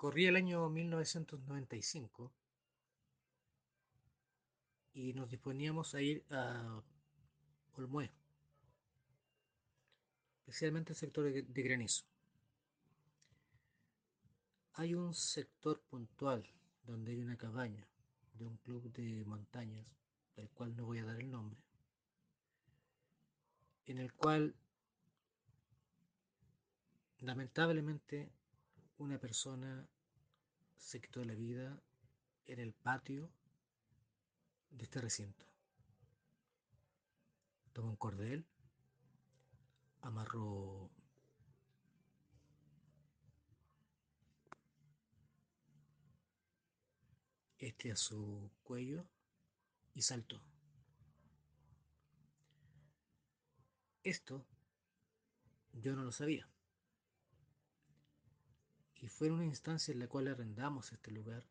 Corría el año 1995 y nos disponíamos a ir a Olmué, especialmente el sector de, de Granizo. Hay un sector puntual donde hay una cabaña de un club de montañas, del cual no voy a dar el nombre, en el cual lamentablemente una persona se quitó la vida en el patio de este recinto. Tomó un cordel, amarró este a su cuello y saltó. Esto yo no lo sabía y fue en una instancia en la cual arrendamos este lugar.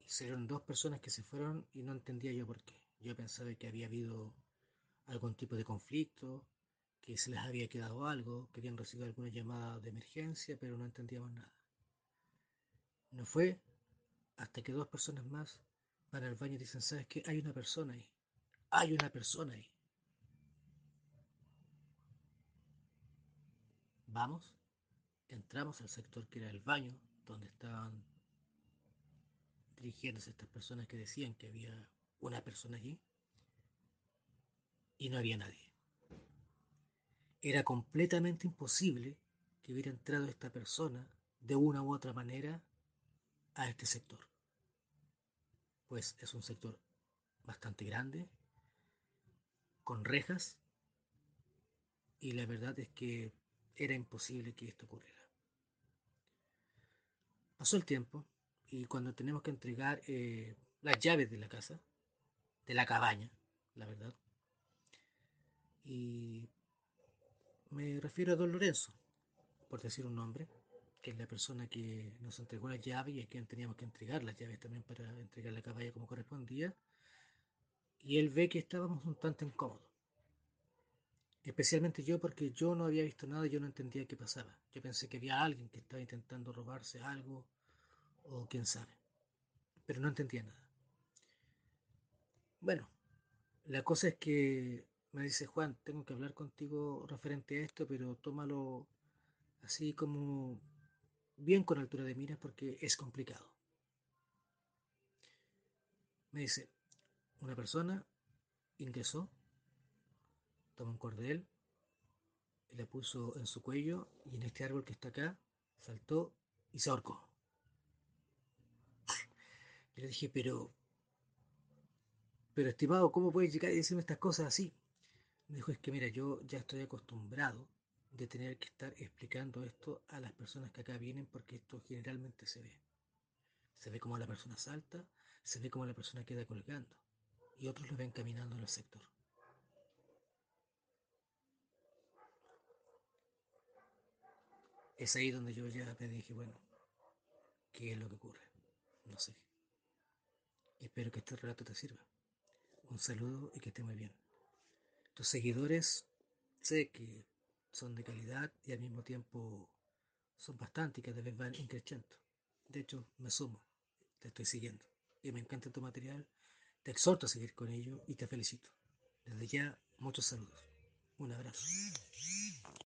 Y fueron dos personas que se fueron y no entendía yo por qué. Yo pensaba que había habido algún tipo de conflicto, que se les había quedado algo, querían recibir alguna llamada de emergencia, pero no entendíamos nada. No fue hasta que dos personas más van al baño y dicen, ¿sabes qué? Hay una persona ahí. Hay una persona ahí. Vamos entramos al sector que era el baño, donde estaban dirigiéndose estas personas que decían que había una persona allí, y no había nadie. Era completamente imposible que hubiera entrado esta persona de una u otra manera a este sector. Pues es un sector bastante grande, con rejas, y la verdad es que era imposible que esto ocurriera. Pasó el tiempo y cuando tenemos que entregar eh, las llaves de la casa, de la cabaña, la verdad, y me refiero a don Lorenzo, por decir un nombre, que es la persona que nos entregó las llaves y a quien teníamos que entregar las llaves también para entregar la cabaña como correspondía, y él ve que estábamos un tanto incómodos Especialmente yo porque yo no había visto nada y yo no entendía qué pasaba. Yo pensé que había alguien que estaba intentando robarse algo o quién sabe. Pero no entendía nada. Bueno, la cosa es que me dice Juan, tengo que hablar contigo referente a esto, pero tómalo así como bien con altura de miras porque es complicado. Me dice, una persona ingresó tomó un cordel, le puso en su cuello y en este árbol que está acá saltó y se ahorcó. Yo le dije, pero, pero estimado, ¿cómo puedes llegar y decirme estas cosas así? Me dijo, es que mira, yo ya estoy acostumbrado de tener que estar explicando esto a las personas que acá vienen porque esto generalmente se ve. Se ve como la persona salta, se ve como la persona queda colgando y otros lo ven caminando en el sector. es ahí donde yo ya me dije, bueno, ¿qué es lo que ocurre? No sé. Espero que este relato te sirva. Un saludo y que esté muy bien. Tus seguidores sé que son de calidad y al mismo tiempo son bastante y cada vez van increciendo. De hecho, me sumo, te estoy siguiendo y me encanta tu material. Te exhorto a seguir con ello y te felicito. Desde ya, muchos saludos. Un abrazo.